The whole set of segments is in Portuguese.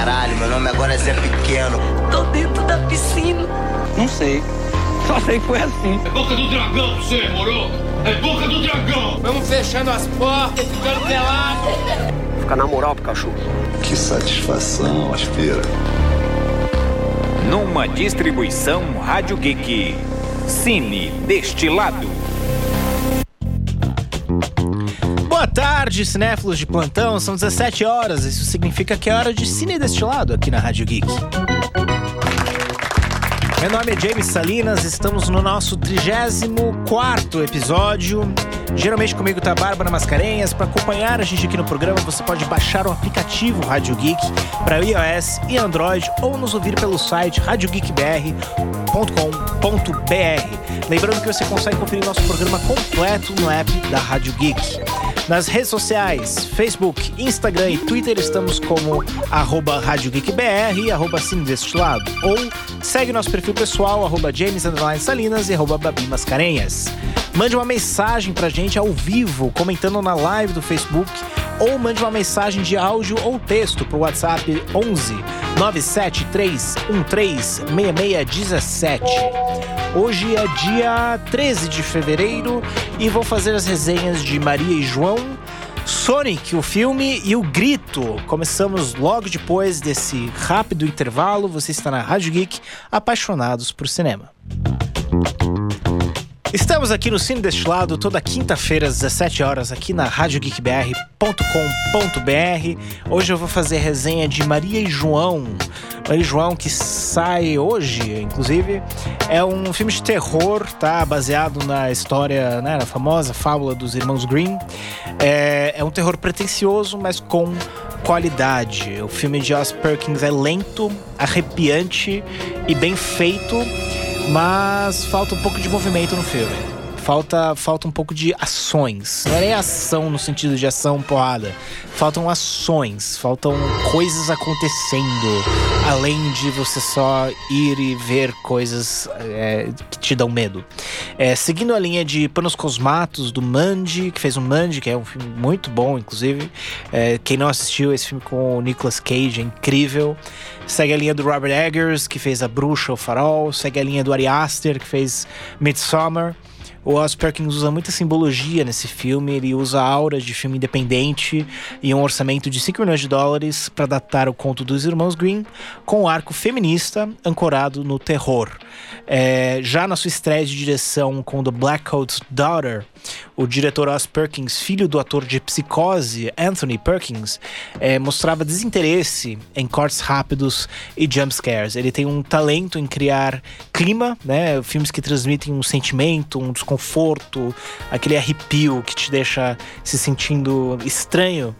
caralho, meu nome agora é Zé Pequeno. Tô dentro da piscina. Não sei. Só sei que foi assim. É boca do dragão você, moro? É boca do dragão! Vamos fechando as portas, ficando pelado. Fica na moral, cachorro. Que satisfação, aspira. Numa distribuição Rádio Geek. Cine Destilado. Tarde, cinéfilos de plantão. São 17 horas. Isso significa que é hora de Cine Destilado aqui na Rádio Geek. Meu nome é James Salinas, estamos no nosso 34 episódio. Geralmente comigo tá a Bárbara Mascarenhas. Para acompanhar a gente aqui no programa, você pode baixar o aplicativo Rádio Geek para iOS e Android ou nos ouvir pelo site radiogeekbr.com.br. Lembrando que você consegue conferir nosso programa completo no app da Rádio Geek. Nas redes sociais, Facebook, Instagram e Twitter, estamos como arroba Rádio GeekBR e arroba Cine Destilado. Ou segue nosso perfil pessoal, arroba James Salinas e arroba Babi Mascarenhas. Mande uma mensagem pra gente ao vivo, comentando na live do Facebook, ou mande uma mensagem de áudio ou texto pro WhatsApp 11 97313 6617. Hoje é dia 13 de fevereiro e vou fazer as resenhas de Maria e João, Sonic, o filme e o Grito. Começamos logo depois desse rápido intervalo. Você está na Rádio Geek, apaixonados por cinema. Estamos aqui no Cine Destilado toda quinta-feira às 17 horas aqui na radiogeekbr.com.br. Hoje eu vou fazer resenha de Maria e João. Maria e João que sai hoje, inclusive, é um filme de terror, tá? Baseado na história, né, na famosa fábula dos irmãos Green. É, é um terror pretencioso, mas com qualidade. O filme de Oz Perkins é lento, arrepiante e bem feito mas falta um pouco de movimento no filme. Falta, falta um pouco de ações. Não é nem ação no sentido de ação porrada. Faltam ações, faltam coisas acontecendo. Além de você só ir e ver coisas é, que te dão medo. É, seguindo a linha de Panos Cosmatos, do Mandy, que fez o Mandy, que é um filme muito bom, inclusive. É, quem não assistiu esse filme com o Nicolas Cage é incrível. Segue a linha do Robert Eggers, que fez A Bruxa, O Farol. Segue a linha do Ari Aster, que fez Midsommar. O Oz Perkins usa muita simbologia nesse filme, ele usa auras de filme independente e um orçamento de 5 milhões de dólares para adaptar o conto dos irmãos Green com um arco feminista ancorado no terror. É, já na sua estreia de direção com The Black Coat's Daughter, o diretor Oz Perkins, filho do ator de Psicose, Anthony Perkins, é, mostrava desinteresse em cortes rápidos e jumpscares. Ele tem um talento em criar clima, né? Filmes que transmitem um sentimento, um desconforto, aquele arrepio que te deixa se sentindo estranho.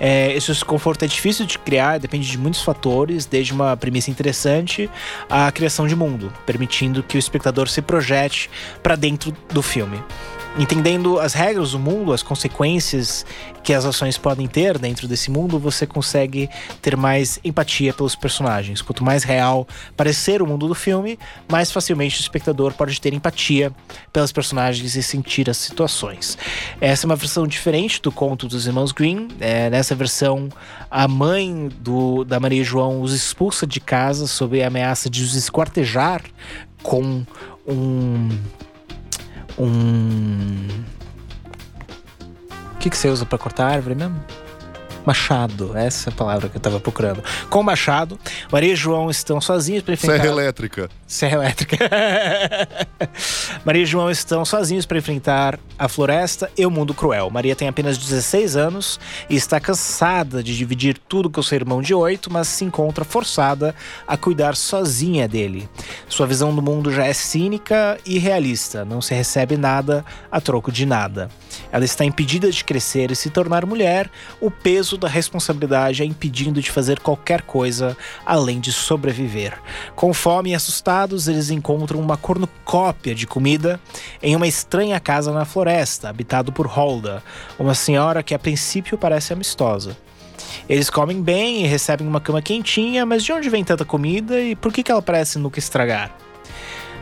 É, esse desconforto é difícil de criar, depende de muitos fatores, desde uma premissa interessante à criação de mundo, permitindo que o espectador se projete para dentro do filme entendendo as regras do mundo, as consequências que as ações podem ter dentro desse mundo, você consegue ter mais empatia pelos personagens. Quanto mais real parecer o mundo do filme, mais facilmente o espectador pode ter empatia pelos personagens e sentir as situações. Essa é uma versão diferente do conto dos irmãos Green. É, nessa versão, a mãe do, da Maria João os expulsa de casa sob a ameaça de os esquartejar com um um. O que, que você usa para cortar árvore mesmo? Machado, essa é a palavra que eu tava procurando. Com Machado, Maria e João estão sozinhos para enfrentar. Serra elétrica. Serra elétrica. Maria e João estão sozinhos para enfrentar a floresta e o mundo cruel. Maria tem apenas 16 anos e está cansada de dividir tudo com seu irmão de 8, mas se encontra forçada a cuidar sozinha dele. Sua visão do mundo já é cínica e realista, não se recebe nada a troco de nada. Ela está impedida de crescer e se tornar mulher, o peso da responsabilidade a impedindo de fazer qualquer coisa além de sobreviver. Com fome e assustados, eles encontram uma cornucópia de comida em uma estranha casa na floresta, habitado por Holda, uma senhora que a princípio parece amistosa. Eles comem bem e recebem uma cama quentinha, mas de onde vem tanta comida e por que, ela parece nunca estragar?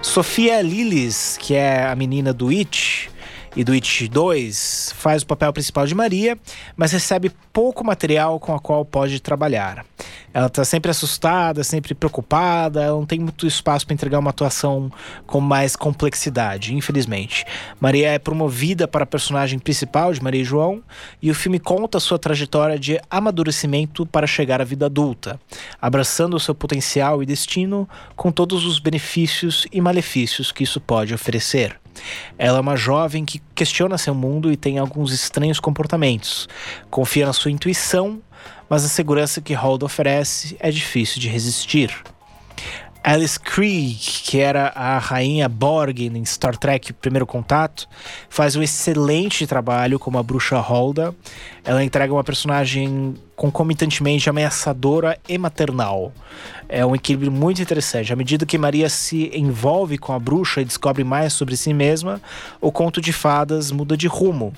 Sofia Lillis, que é a menina do It, e do It 2 faz o papel principal de Maria, mas recebe pouco material com a qual pode trabalhar. Ela tá sempre assustada, sempre preocupada, ela não tem muito espaço para entregar uma atuação com mais complexidade, infelizmente. Maria é promovida para a personagem principal de Maria e João e o filme conta sua trajetória de amadurecimento para chegar à vida adulta, abraçando o seu potencial e destino com todos os benefícios e malefícios que isso pode oferecer. Ela é uma jovem que questiona seu mundo e tem alguns estranhos comportamentos. Confia na sua intuição, mas a segurança que Hold oferece é difícil de resistir. Alice Kree, que era a rainha Borg em Star Trek Primeiro Contato, faz um excelente trabalho como a bruxa Holda. Ela entrega uma personagem concomitantemente ameaçadora e maternal. É um equilíbrio muito interessante. À medida que Maria se envolve com a bruxa e descobre mais sobre si mesma, o conto de fadas muda de rumo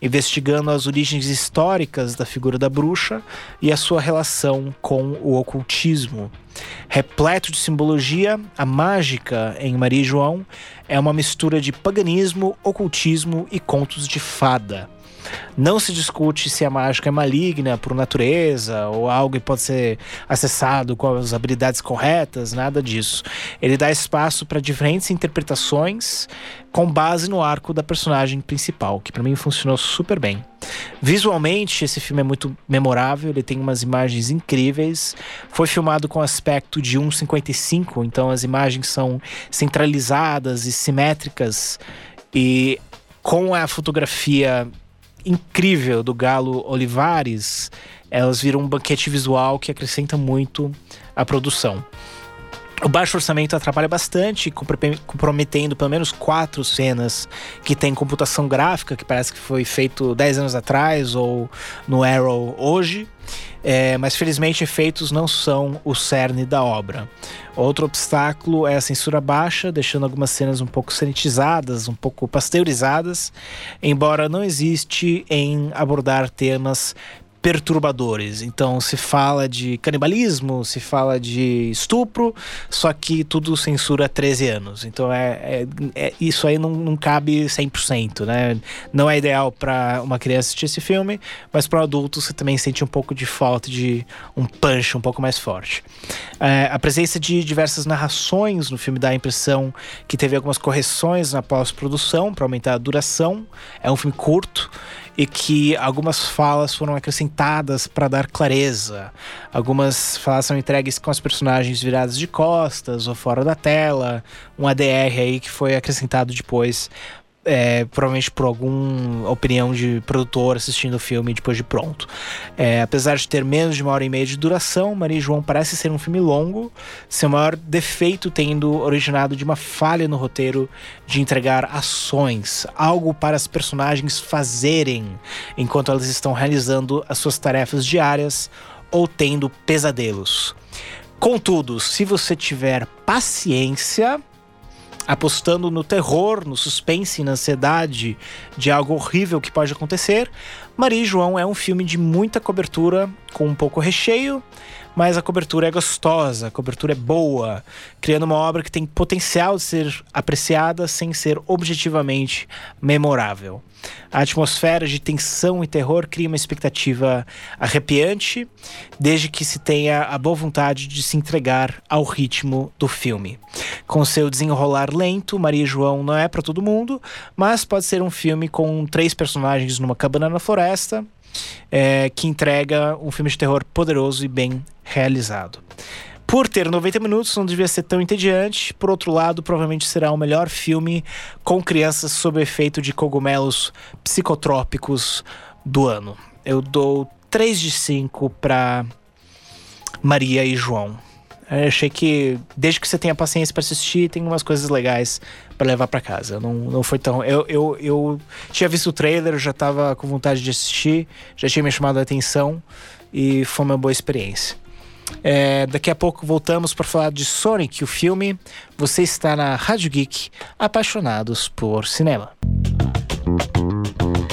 investigando as origens históricas da figura da bruxa e a sua relação com o ocultismo. Repleto de simbologia, a mágica em Maria e João é uma mistura de paganismo, ocultismo e contos de fada. Não se discute se a mágica é maligna por natureza ou algo que pode ser acessado com as habilidades corretas, nada disso. Ele dá espaço para diferentes interpretações com base no arco da personagem principal, que para mim funcionou super bem. Visualmente, esse filme é muito memorável, ele tem umas imagens incríveis. Foi filmado com aspecto de 1,55, então as imagens são centralizadas e simétricas e com a fotografia incrível do Galo Olivares, elas viram um banquete visual que acrescenta muito à produção. O baixo orçamento atrapalha bastante, comprometendo pelo menos quatro cenas que tem computação gráfica, que parece que foi feito 10 anos atrás ou no Arrow hoje. É, mas felizmente efeitos não são o cerne da obra. Outro obstáculo é a censura baixa, deixando algumas cenas um pouco sanitizadas, um pouco pasteurizadas, embora não existe em abordar temas perturbadores. Então se fala de canibalismo, se fala de estupro, só que tudo censura 13 anos. Então é, é, é isso aí não, não cabe 100%, né? Não é ideal para uma criança assistir esse filme, mas para um adulto você também sente um pouco de falta de um punch um pouco mais forte. É, a presença de diversas narrações no filme dá a impressão que teve algumas correções na pós-produção para aumentar a duração. É um filme curto e que algumas falas foram acrescentadas para dar clareza. Algumas falas são entregues com as personagens viradas de costas ou fora da tela, um ADR aí que foi acrescentado depois é, provavelmente por alguma opinião de produtor assistindo o filme depois de pronto. É, apesar de ter menos de uma hora e meia de duração, Maria João parece ser um filme longo, seu maior defeito tendo originado de uma falha no roteiro de entregar ações, algo para as personagens fazerem enquanto elas estão realizando as suas tarefas diárias ou tendo pesadelos. Contudo, se você tiver paciência, apostando no terror, no suspense e na ansiedade de algo horrível que pode acontecer, Maria e João é um filme de muita cobertura, com um pouco recheio, mas a cobertura é gostosa, a cobertura é boa, criando uma obra que tem potencial de ser apreciada sem ser objetivamente memorável. A atmosfera de tensão e terror cria uma expectativa arrepiante, desde que se tenha a boa vontade de se entregar ao ritmo do filme. Com seu desenrolar lento, Maria e João não é para todo mundo, mas pode ser um filme com três personagens numa cabana na floresta, é, que entrega um filme de terror poderoso e bem realizado. Por ter 90 minutos, não devia ser tão entediante. Por outro lado, provavelmente será o melhor filme com crianças sob efeito de cogumelos psicotrópicos do ano. Eu dou 3 de 5 para Maria e João. Eu achei que, desde que você tenha paciência para assistir, tem umas coisas legais para levar para casa. Não, não foi tão. Eu, eu, eu tinha visto o trailer, já tava com vontade de assistir, já tinha me chamado a atenção e foi uma boa experiência. É, daqui a pouco voltamos para falar de Sonic, o filme. Você está na Rádio Geek, apaixonados por cinema.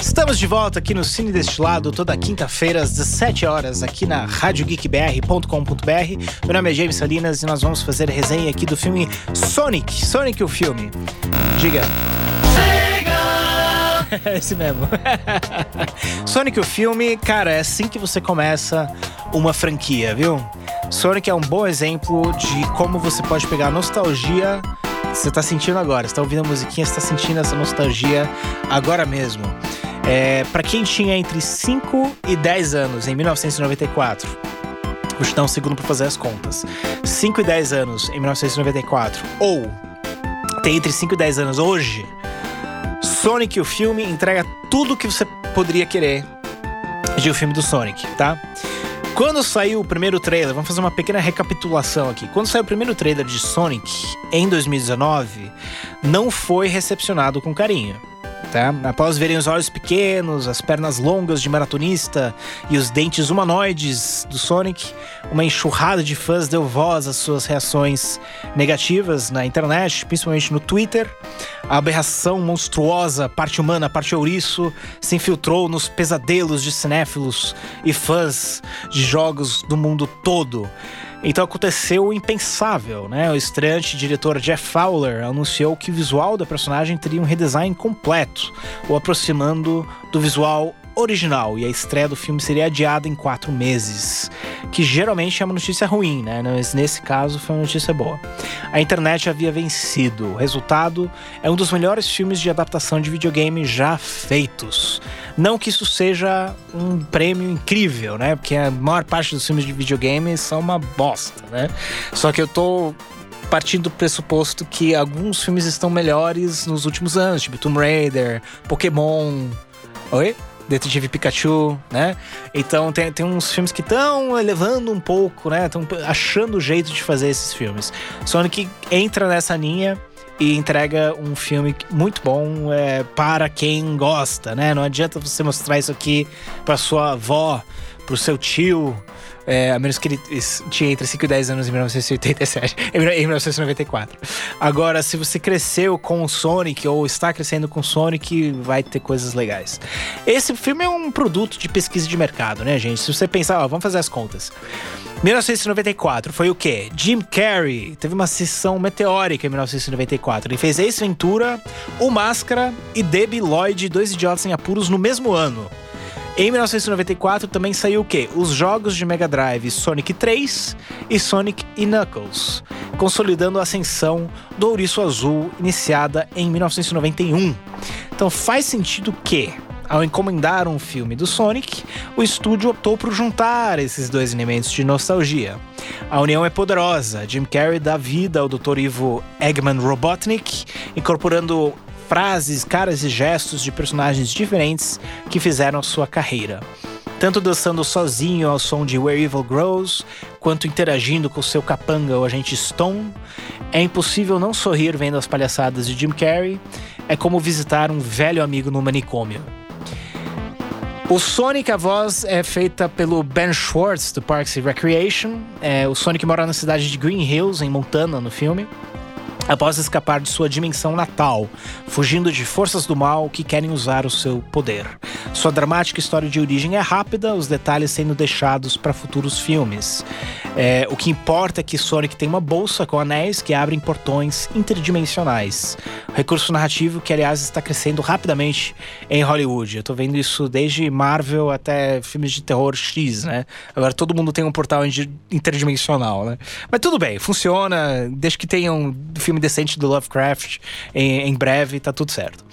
Estamos de volta aqui no Cine Destilado, toda quinta-feira às 17 horas, aqui na radiogeekbr.com.br. Meu nome é James Salinas e nós vamos fazer resenha aqui do filme Sonic. Sonic, o filme. Diga. Esse mesmo. Sonic, o filme, cara, é assim que você começa uma franquia, viu? Sonic é um bom exemplo de como você pode pegar a nostalgia que você tá sentindo agora. Você tá ouvindo a musiquinha, você tá sentindo essa nostalgia agora mesmo. É, para quem tinha entre 5 e 10 anos em 1994, vou te dar um segundo para fazer as contas. 5 e 10 anos em 1994, ou tem entre 5 e 10 anos hoje, Sonic, o filme, entrega tudo que você poderia querer de um filme do Sonic, tá? Quando saiu o primeiro trailer, vamos fazer uma pequena recapitulação aqui. Quando saiu o primeiro trailer de Sonic em 2019, não foi recepcionado com carinho tá? Após verem os olhos pequenos, as pernas longas de maratonista e os dentes humanoides do Sonic, uma enxurrada de fãs deu voz às suas reações negativas na internet, principalmente no Twitter. A aberração monstruosa, parte humana, parte ouriço, se infiltrou nos pesadelos de cinéfilos e fãs de jogos do mundo todo. Então aconteceu o impensável, né? O estreante diretor Jeff Fowler anunciou que o visual da personagem teria um redesign completo, o aproximando do visual original e a estreia do filme seria adiada em quatro meses, que geralmente é uma notícia ruim, né? Mas nesse caso foi uma notícia boa. A internet havia vencido. O resultado é um dos melhores filmes de adaptação de videogame já feitos. Não que isso seja um prêmio incrível, né? Porque a maior parte dos filmes de videogame são uma bosta, né? Só que eu tô partindo do pressuposto que alguns filmes estão melhores nos últimos anos, tipo Tomb Raider, Pokémon. Oi? Detetive Pikachu, né? Então tem, tem uns filmes que estão elevando um pouco, né? Estão achando o jeito de fazer esses filmes. Sonic entra nessa linha e entrega um filme muito bom é, para quem gosta, né? Não adianta você mostrar isso aqui para sua avó, para o seu tio, é, a menos que ele tinha entre 5 e 10 anos em 1987, em 1994. Agora, se você cresceu com o Sonic ou está crescendo com o Sonic, vai ter coisas legais. Esse filme é um produto de pesquisa de mercado, né, gente? Se você pensar, ó, vamos fazer as contas. 1994 foi o quê? Jim Carrey teve uma sessão meteórica em 1994. Ele fez Ace Ventura, O Máscara e Debbie Lloyd, Dois Idiotas em Apuros no mesmo ano. Em 1994 também saiu o quê? Os jogos de Mega Drive Sonic 3 e Sonic e Knuckles, consolidando a ascensão do Ouriço Azul iniciada em 1991. Então faz sentido que, ao encomendar um filme do Sonic, o estúdio optou por juntar esses dois elementos de nostalgia. A união é poderosa. Jim Carrey dá vida ao Dr. Ivo Eggman Robotnik, incorporando frases, caras e gestos de personagens diferentes que fizeram sua carreira. Tanto dançando sozinho ao som de Where Evil Grows, quanto interagindo com seu capanga, o agente Stone, é impossível não sorrir vendo as palhaçadas de Jim Carrey. É como visitar um velho amigo no manicômio. O Sonic, a voz é feita pelo Ben Schwartz, do Parks and Recreation. É, o Sonic mora na cidade de Green Hills, em Montana, no filme após escapar de sua dimensão natal, fugindo de forças do mal que querem usar o seu poder. Sua dramática história de origem é rápida, os detalhes sendo deixados para futuros filmes. É, o que importa é que Sonic tem uma bolsa com anéis que abrem portões interdimensionais. recurso narrativo que, aliás, está crescendo rapidamente em Hollywood. Eu tô vendo isso desde Marvel até filmes de terror X, né? Agora todo mundo tem um portal interdimensional, né? Mas tudo bem, funciona, desde que tenham um filme decente do Lovecraft em, em breve, tá tudo certo.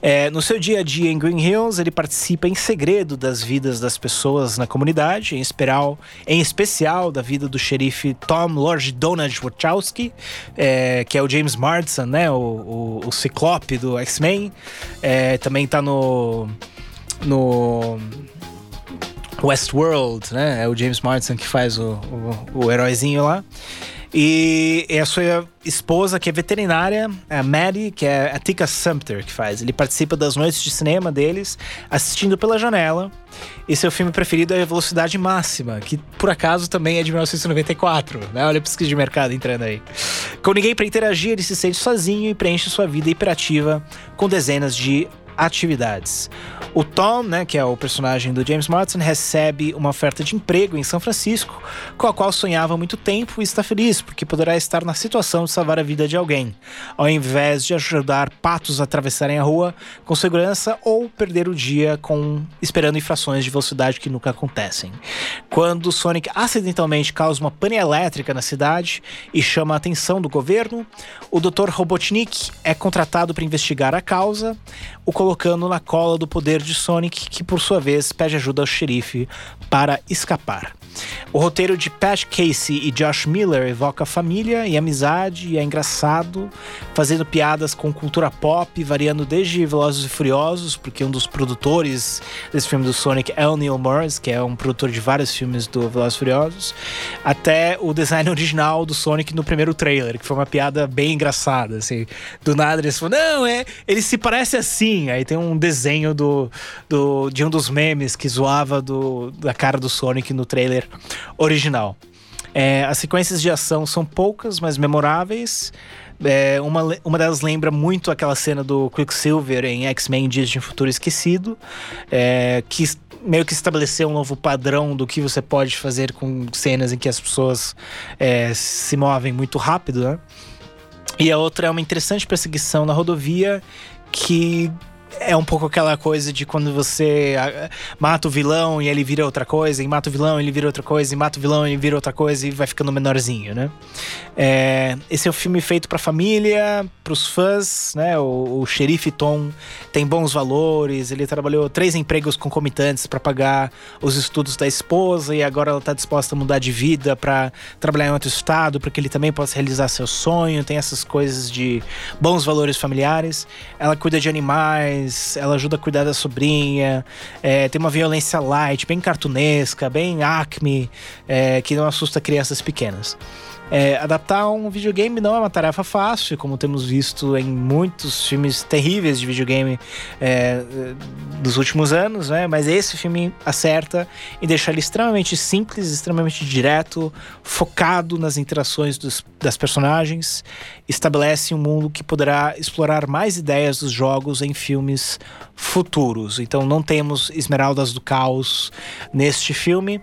É, no seu dia a dia em Green Hills, ele participa em segredo das vidas das pessoas na comunidade, em especial, em especial da vida do xerife Tom Lord Donald Wachowski, é, que é o James Marsden, né, o, o, o Ciclope do X-Men. É, também tá no no Westworld, né? É o James Marsden que faz o, o, o heróizinho lá. E é a sua esposa, que é veterinária, a Maddie, que é a Tika Sumpter, que faz. Ele participa das noites de cinema deles, assistindo pela janela. E seu filme preferido é Velocidade Máxima, que por acaso também é de 1994, né? Olha a pesquisa de mercado entrando aí. Com ninguém para interagir, ele se sente sozinho e preenche sua vida hiperativa com dezenas de atividades. O Tom, né, que é o personagem do James Marsden, recebe uma oferta de emprego em São Francisco, com a qual sonhava há muito tempo e está feliz, porque poderá estar na situação de salvar a vida de alguém, ao invés de ajudar patos a atravessarem a rua com segurança ou perder o dia com esperando infrações de velocidade que nunca acontecem. Quando Sonic acidentalmente causa uma pane elétrica na cidade e chama a atenção do governo, o Dr. Robotnik é contratado para investigar a causa, o colocando na cola do poder de Sonic, que por sua vez pede ajuda ao xerife para escapar. O roteiro de Pat Casey e Josh Miller evoca família e amizade e é engraçado, fazendo piadas com cultura pop, variando desde Velozes e Furiosos, porque um dos produtores desse filme do Sonic é o Neil Morris, que é um produtor de vários filmes do Velozes e Furiosos, até o design original do Sonic no primeiro trailer, que foi uma piada bem engraçada, assim. Do nada eles falam, não, é, ele se parece assim. Aí tem um desenho do, do, de um dos memes que zoava do, da cara do Sonic no trailer original. É, as sequências de ação são poucas, mas memoráveis. É, uma, uma delas lembra muito aquela cena do Quicksilver em X-Men Dias de um Futuro Esquecido, é, que meio que estabeleceu um novo padrão do que você pode fazer com cenas em que as pessoas é, se movem muito rápido, né? E a outra é uma interessante perseguição na rodovia que é um pouco aquela coisa de quando você ah, mata o vilão e ele vira outra coisa, e mata o vilão e ele vira outra coisa, e mata o vilão e ele vira outra coisa e vai ficando menorzinho, né? É, esse é um filme feito pra família, pros fãs, né? O, o xerife Tom tem bons valores, ele trabalhou três empregos concomitantes para pagar os estudos da esposa e agora ela tá disposta a mudar de vida para trabalhar em outro estado, para que ele também possa realizar seu sonho, tem essas coisas de bons valores familiares. Ela cuida de animais, ela ajuda a cuidar da sobrinha, é, tem uma violência light, bem cartunesca, bem acme, é, que não assusta crianças pequenas. É, adaptar um videogame não é uma tarefa fácil, como temos visto em muitos filmes terríveis de videogame é, dos últimos anos, né? Mas esse filme acerta em deixar ele extremamente simples, extremamente direto, focado nas interações dos, das personagens, estabelece um mundo que poderá explorar mais ideias dos jogos em filmes futuros. Então não temos Esmeraldas do Caos neste filme,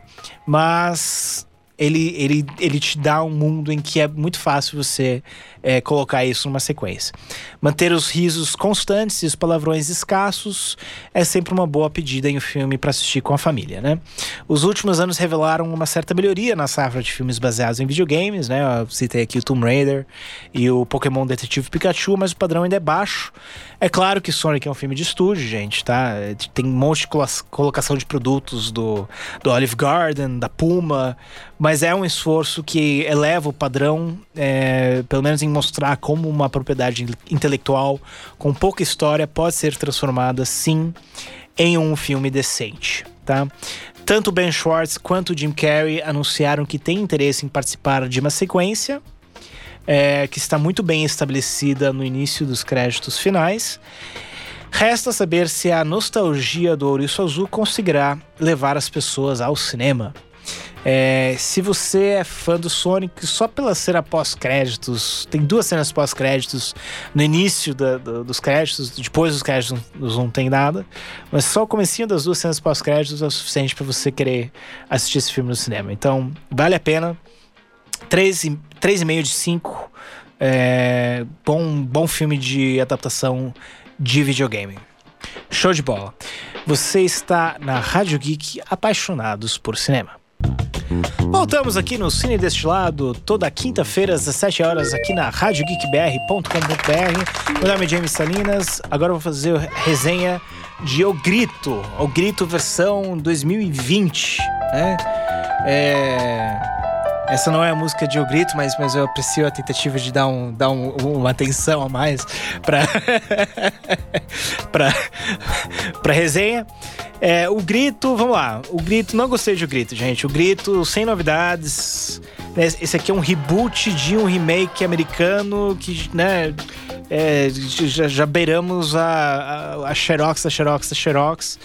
mas ele, ele, ele te dá um mundo em que é muito fácil você é, colocar isso numa sequência. Manter os risos constantes e os palavrões escassos é sempre uma boa pedida em um filme para assistir com a família, né? Os últimos anos revelaram uma certa melhoria na safra de filmes baseados em videogames, né? Eu citei aqui o Tomb Raider e o Pokémon Detetive Pikachu, mas o padrão ainda é baixo. É claro que Sonic é um filme de estúdio, gente, tá? Tem um monte de colocação de produtos do, do Olive Garden, da Puma, mas é um esforço que eleva o padrão, é, pelo menos em mostrar como uma propriedade intelectual com pouca história pode ser transformada, sim, em um filme decente, tá? Tanto Ben Schwartz quanto Jim Carrey anunciaram que têm interesse em participar de uma sequência é, que está muito bem estabelecida no início dos créditos finais. Resta saber se a nostalgia do Ouriço Azul conseguirá levar as pessoas ao cinema. É, se você é fã do Sonic, só pela cena pós-créditos, tem duas cenas pós-créditos no início da, do, dos créditos, depois dos créditos não, não tem nada, mas só o comecinho das duas cenas pós-créditos é o suficiente para você querer assistir esse filme no cinema. Então, vale a pena. 3,5 de 5. É, bom, bom filme de adaptação de videogame. Show de bola. Você está na Rádio Geek Apaixonados por Cinema. Voltamos aqui no Cine Destilado, toda quinta-feira às 17 horas aqui na radiogeekbr.com.br. Meu nome é James Salinas. Agora vou fazer resenha de O Grito, O Grito versão 2020, né? É essa não é a música de O Grito, mas, mas eu aprecio a tentativa de dar, um, dar um, uma atenção a mais para para resenha. É, o Grito, vamos lá. O Grito, não gostei de O Grito, gente. O Grito, sem novidades. Né, esse aqui é um reboot de um remake americano que, né, é, já, já beiramos a, a, a Xerox, a Xerox, a Xerox.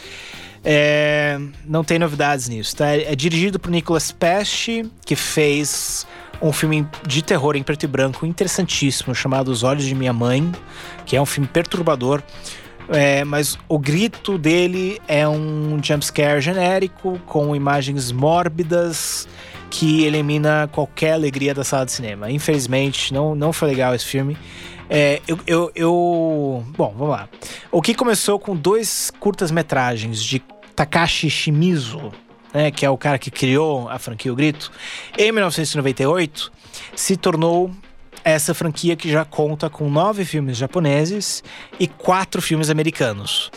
É, não tem novidades nisso, tá? É dirigido por Nicolas Pesce, que fez um filme de terror em preto e branco interessantíssimo chamado Os Olhos de Minha Mãe, que é um filme perturbador É, mas o grito dele é um jumpscare genérico com imagens mórbidas que elimina qualquer alegria da sala de cinema. Infelizmente, não, não foi legal esse filme. É, eu, eu, eu, Bom, vamos lá. O que começou com dois curtas-metragens de Takashi Shimizu, né, que é o cara que criou a franquia O Grito, em 1998, se tornou essa franquia que já conta com nove filmes japoneses e quatro filmes americanos.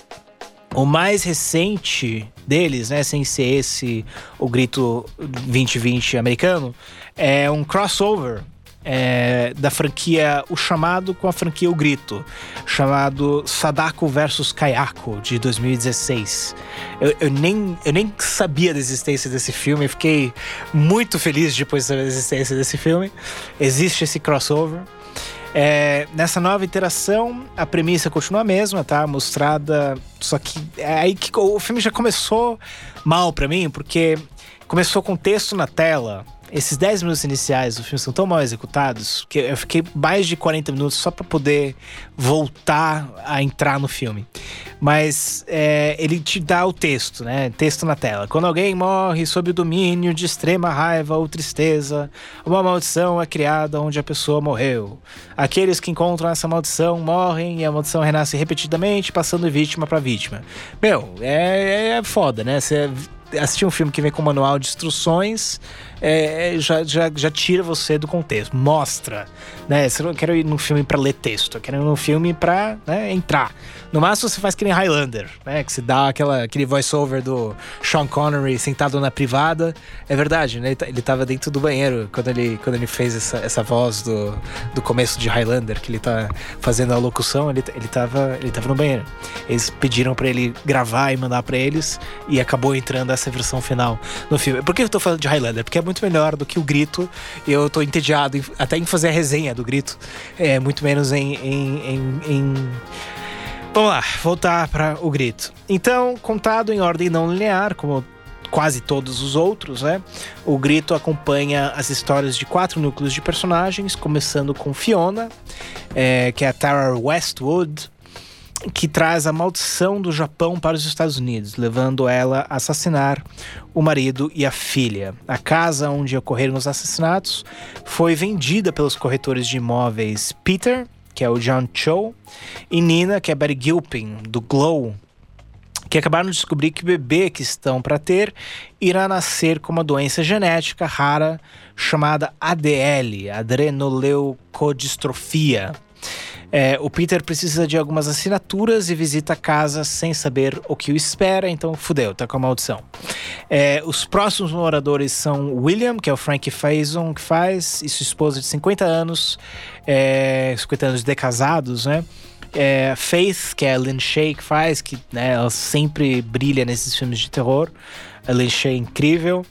O mais recente deles, né, sem ser esse o Grito 2020 americano, é um crossover é, da franquia O Chamado com a franquia O Grito, chamado Sadako vs Kayako, de 2016. Eu, eu, nem, eu nem sabia da existência desse filme, fiquei muito feliz depois de saber da existência desse filme. Existe esse crossover. É, nessa nova interação, a premissa continua a mesma, tá? Mostrada. Só que é aí que o filme já começou mal para mim, porque começou com texto na tela esses 10 minutos iniciais do filme são tão mal executados que eu fiquei mais de 40 minutos só para poder voltar a entrar no filme. Mas é, ele te dá o texto, né? Texto na tela. Quando alguém morre sob o domínio de extrema raiva ou tristeza, uma maldição é criada onde a pessoa morreu. Aqueles que encontram essa maldição morrem e a maldição renasce repetidamente, passando vítima para vítima. Meu, é, é foda, né? Você assistir um filme que vem com manual de instruções é, já, já, já tira você do contexto, mostra, né? Você não quer ir num filme para ler texto, eu quero ir num filme para né, entrar. No máximo você faz que nem Highlander, né? Que se dá aquela, aquele voice-over do Sean Connery sentado na privada. É verdade, né? Ele, tá, ele tava dentro do banheiro quando ele, quando ele fez essa, essa voz do, do começo de Highlander, que ele tá fazendo a locução, ele, ele, tava, ele tava no banheiro. Eles pediram para ele gravar e mandar para eles, e acabou entrando essa versão final no filme. Por que eu tô falando de Highlander? Porque é muito melhor do que o Grito. Eu tô entediado em, até em fazer a resenha do Grito. É, muito menos em, em, em. Vamos lá, voltar para o Grito. Então, contado em ordem não linear, como quase todos os outros, né? O Grito acompanha as histórias de quatro núcleos de personagens, começando com Fiona, é, que é a Tara Westwood, que traz a maldição do Japão para os Estados Unidos, levando ela a assassinar o marido e a filha. A casa onde ocorreram os assassinatos foi vendida pelos corretores de imóveis Peter, que é o John Cho, e Nina, que é Betty Gilpin, do Glow, que acabaram de descobrir que o bebê que estão para ter irá nascer com uma doença genética rara chamada ADL, adrenoleucodistrofia. É, o Peter precisa de algumas assinaturas e visita a casa sem saber o que o espera, então fudeu, tá com a maldição. É, os próximos moradores são William, que é o Frank Faison que faz, e sua esposa de 50 anos, é, 50 anos de casados, né? É, Faith, que é a Lynn Shay que faz, que né, ela sempre brilha nesses filmes de terror. A Lynn Shay é incrível.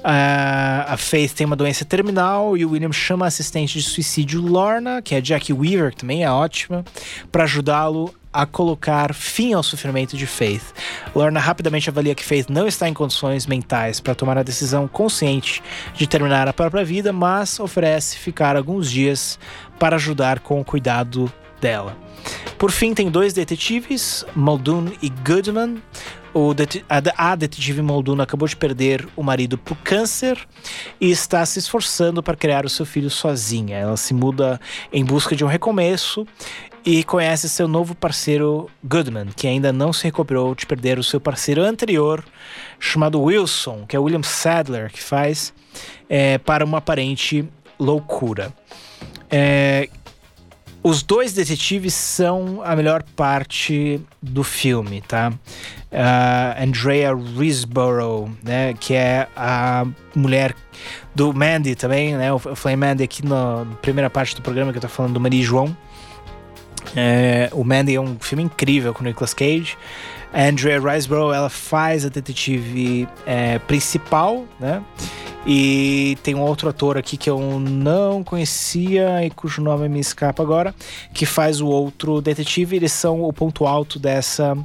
Uh, a Faith tem uma doença terminal e o William chama a assistente de suicídio Lorna, que é Jackie Weaver, que também é ótima, para ajudá-lo a colocar fim ao sofrimento de Faith. Lorna rapidamente avalia que Faith não está em condições mentais para tomar a decisão consciente de terminar a própria vida, mas oferece ficar alguns dias para ajudar com o cuidado dela. Por fim, tem dois detetives, Muldoon e Goodman. O det a, a detetive acabou de perder o marido por câncer e está se esforçando para criar o seu filho sozinha. Ela se muda em busca de um recomeço e conhece seu novo parceiro Goodman, que ainda não se recuperou de perder o seu parceiro anterior, chamado Wilson, que é William Sadler, que faz, é, para uma aparente loucura. É, os dois detetives são a melhor parte do filme, tá? Uh, Andrea Risborough, né? Que é a mulher do Mandy também, né? Eu falei Mandy aqui na primeira parte do programa que eu tô falando do Maria João. É, o Mandy é um filme incrível com Nicolas Cage. A Andrea Riseborough, ela faz a detetive é, principal, né? E tem um outro ator aqui que eu não conhecia e cujo nome me escapa agora, que faz o outro detetive. Eles são o ponto alto dessa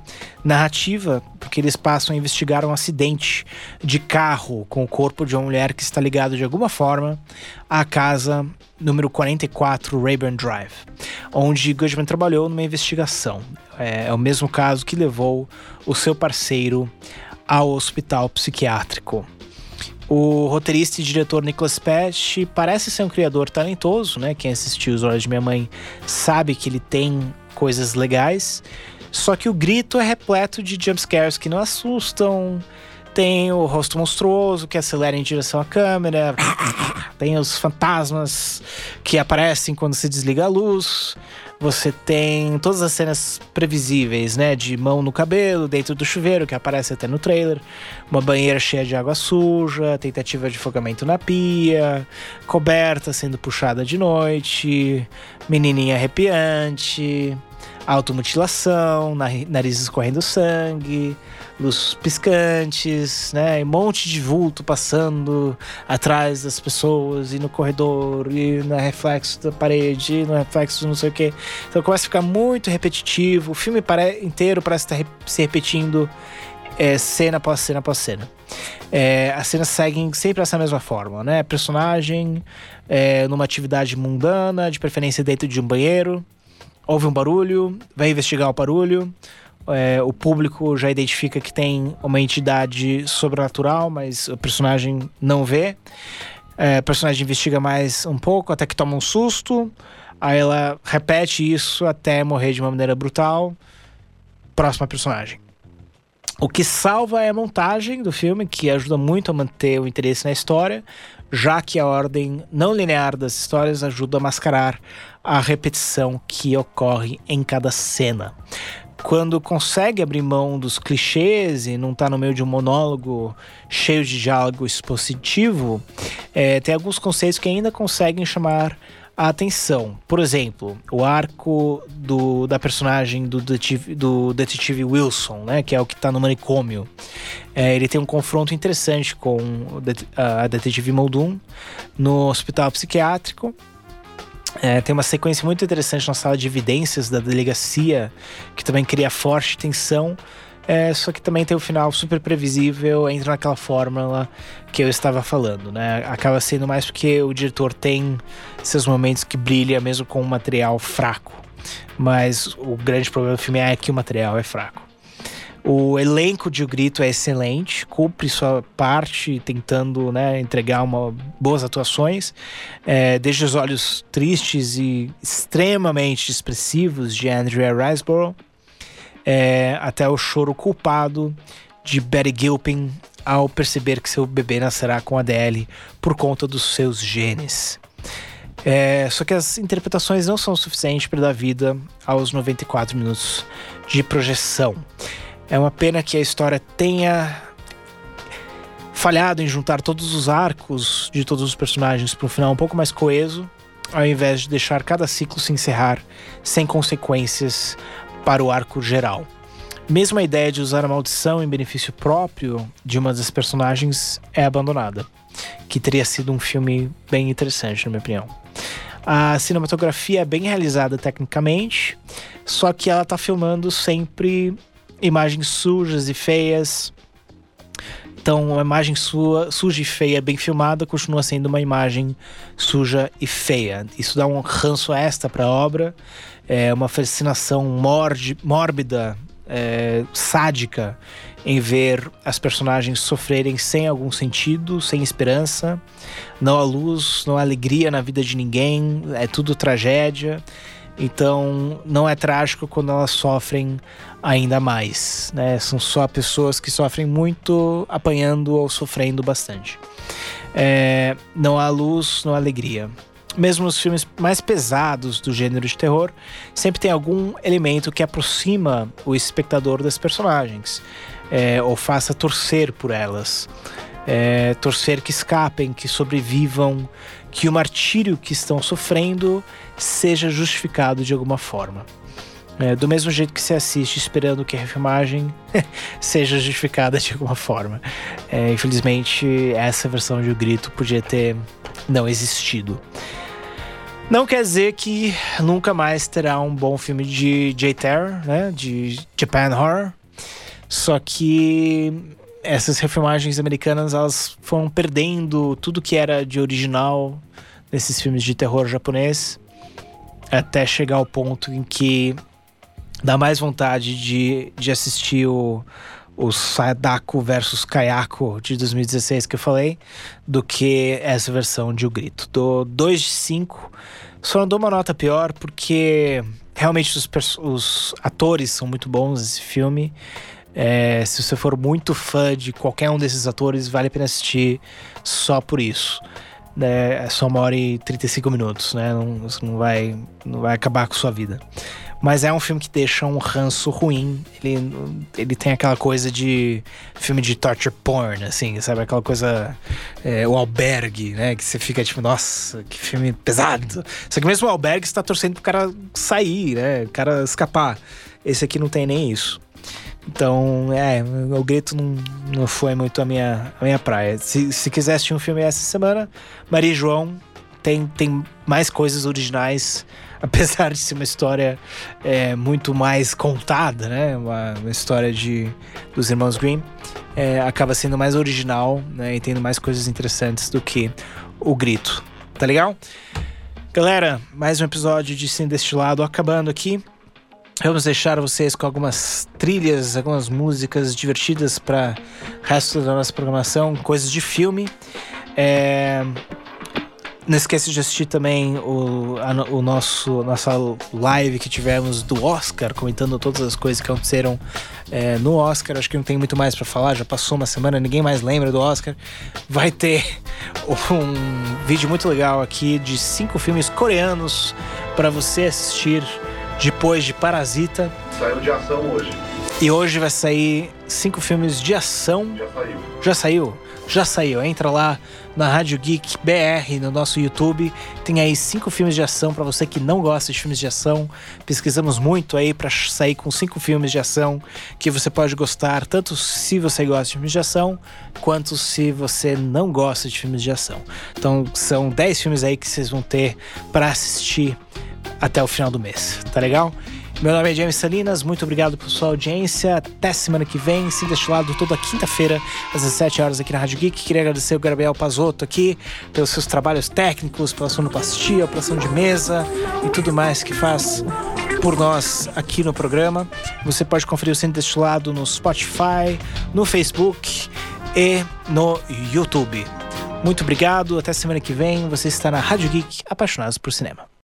narrativa, porque eles passam a investigar um acidente de carro com o corpo de uma mulher que está ligado de alguma forma à casa número 44 Rayburn Drive, onde Goodman trabalhou numa investigação. É, é o mesmo caso que levou o seu parceiro ao hospital psiquiátrico. O roteirista e diretor Nicholas Patch parece ser um criador talentoso, né? Quem assistiu Os Olhos de Minha Mãe sabe que ele tem coisas legais. Só que o grito é repleto de jumpscares que não assustam. Tem o rosto monstruoso que acelera em direção à câmera. Tem os fantasmas que aparecem quando se desliga a luz. Você tem todas as cenas previsíveis, né? De mão no cabelo, dentro do chuveiro, que aparece até no trailer. Uma banheira cheia de água suja, tentativa de afogamento na pia, coberta sendo puxada de noite, menininha arrepiante, automutilação, nariz escorrendo sangue luzes piscantes, né? Um monte de vulto passando atrás das pessoas e no corredor e no reflexo da parede, e no reflexo não sei o que. Então começa a ficar muito repetitivo. O filme inteiro parece estar se repetindo é, cena após cena após cena. É, as cenas seguem sempre essa mesma forma, né? Personagem é, numa atividade mundana, de preferência dentro de um banheiro, ouve um barulho, vai investigar o barulho é, o público já identifica que tem uma entidade sobrenatural, mas o personagem não vê. É, o personagem investiga mais um pouco, até que toma um susto. Aí ela repete isso até morrer de uma maneira brutal. Próxima personagem. O que salva é a montagem do filme, que ajuda muito a manter o interesse na história, já que a ordem não linear das histórias ajuda a mascarar a repetição que ocorre em cada cena quando consegue abrir mão dos clichês e não tá no meio de um monólogo cheio de diálogo expositivo, é, tem alguns conceitos que ainda conseguem chamar a atenção. Por exemplo, o arco do, da personagem do detetive, do detetive Wilson, né, que é o que está no manicômio. É, ele tem um confronto interessante com a detetive Muldoon no hospital psiquiátrico é, tem uma sequência muito interessante na sala de evidências da delegacia, que também cria forte tensão. É, só que também tem o um final super previsível, entra naquela fórmula que eu estava falando, né? Acaba sendo mais porque o diretor tem seus momentos que brilha mesmo com um material fraco. Mas o grande problema do filme é que o material é fraco. O elenco de O Grito é excelente, cumpre sua parte tentando né, entregar uma, boas atuações, é, desde os olhos tristes e extremamente expressivos de Andrea Riseborough, é, até o choro culpado de Betty Gilpin ao perceber que seu bebê nascerá com Adele por conta dos seus genes. É, só que as interpretações não são suficientes para dar vida aos 94 minutos de projeção. É uma pena que a história tenha falhado em juntar todos os arcos de todos os personagens para um final um pouco mais coeso, ao invés de deixar cada ciclo se encerrar sem consequências para o arco geral. Mesmo a ideia de usar a maldição em benefício próprio de uma das personagens é abandonada, que teria sido um filme bem interessante, na minha opinião. A cinematografia é bem realizada tecnicamente, só que ela está filmando sempre imagens sujas e feias. Então, uma imagem sua, suja e feia, bem filmada, continua sendo uma imagem suja e feia. Isso dá um ranço extra para a obra, é uma fascinação mórbida, é, sádica, em ver as personagens sofrerem sem algum sentido, sem esperança. Não há luz, não há alegria na vida de ninguém, é tudo tragédia. Então, não é trágico quando elas sofrem ainda mais, né? São só pessoas que sofrem muito, apanhando ou sofrendo bastante. É, não há luz, não há alegria. Mesmo os filmes mais pesados do gênero de terror, sempre tem algum elemento que aproxima o espectador das personagens, é, ou faça torcer por elas. É, torcer que escapem, que sobrevivam, que o martírio que estão sofrendo seja justificado de alguma forma. É, do mesmo jeito que se assiste esperando que a refilmagem seja justificada de alguma forma. É, infelizmente, essa versão de O Grito podia ter não existido. Não quer dizer que nunca mais terá um bom filme de J-Terror, né? De Japan Horror. Só que essas refilmagens americanas elas foram perdendo tudo que era de original nesses filmes de terror japonês até chegar ao ponto em que dá mais vontade de, de assistir o, o Sadako versus Kayako de 2016 que eu falei, do que essa versão de O Grito. Dou 2 de 5. Só não dou uma nota pior porque realmente os, os atores são muito bons nesse filme. É, se você for muito fã de qualquer um desses atores, vale a pena assistir só por isso. É, é só uma hora e 35 minutos, né? Não, você não vai, não vai acabar com sua vida. Mas é um filme que deixa um ranço ruim. Ele, ele tem aquela coisa de filme de torture porn, assim, sabe? Aquela coisa. É, o albergue, né? Que você fica tipo, nossa, que filme pesado. Só que mesmo o albergue está torcendo pro cara sair, né? O cara escapar. Esse aqui não tem nem isso. Então, é, o grito não, não foi muito a minha, a minha praia. Se, se quiser assistir um filme essa semana, Maria e João tem, tem mais coisas originais, apesar de ser uma história é, muito mais contada, né? Uma, uma história de, dos irmãos Grimm. É, acaba sendo mais original né? e tendo mais coisas interessantes do que o grito. Tá legal? Galera, mais um episódio de Sim Destilado acabando aqui. Vamos deixar vocês com algumas trilhas, algumas músicas divertidas para resto da nossa programação, coisas de filme. É... Não esqueça de assistir também o, a, o nosso nossa live que tivemos do Oscar, comentando todas as coisas que aconteceram é, no Oscar. Acho que não tem muito mais para falar, já passou uma semana, ninguém mais lembra do Oscar. Vai ter um vídeo muito legal aqui de cinco filmes coreanos para você assistir depois de Parasita. Saiu de ação hoje. E hoje vai sair cinco filmes de ação. Já saiu. Já saiu? Já saiu. Entra lá na Rádio Geek BR no nosso YouTube. Tem aí cinco filmes de ação para você que não gosta de filmes de ação. Pesquisamos muito aí para sair com cinco filmes de ação que você pode gostar, tanto se você gosta de filmes de ação, quanto se você não gosta de filmes de ação. Então são dez filmes aí que vocês vão ter para assistir até o final do mês, tá legal? Meu nome é James Salinas, muito obrigado por sua audiência. Até semana que vem, sim, deste lado, toda quinta-feira, às 17 horas aqui na Rádio Geek. Queria agradecer o Gabriel Pazotto aqui pelos seus trabalhos técnicos, pela sonoplastia, operação de mesa e tudo mais que faz por nós aqui no programa. Você pode conferir o Centro deste lado no Spotify, no Facebook e no YouTube. Muito obrigado, até semana que vem. Você está na Rádio Geek, apaixonados por cinema.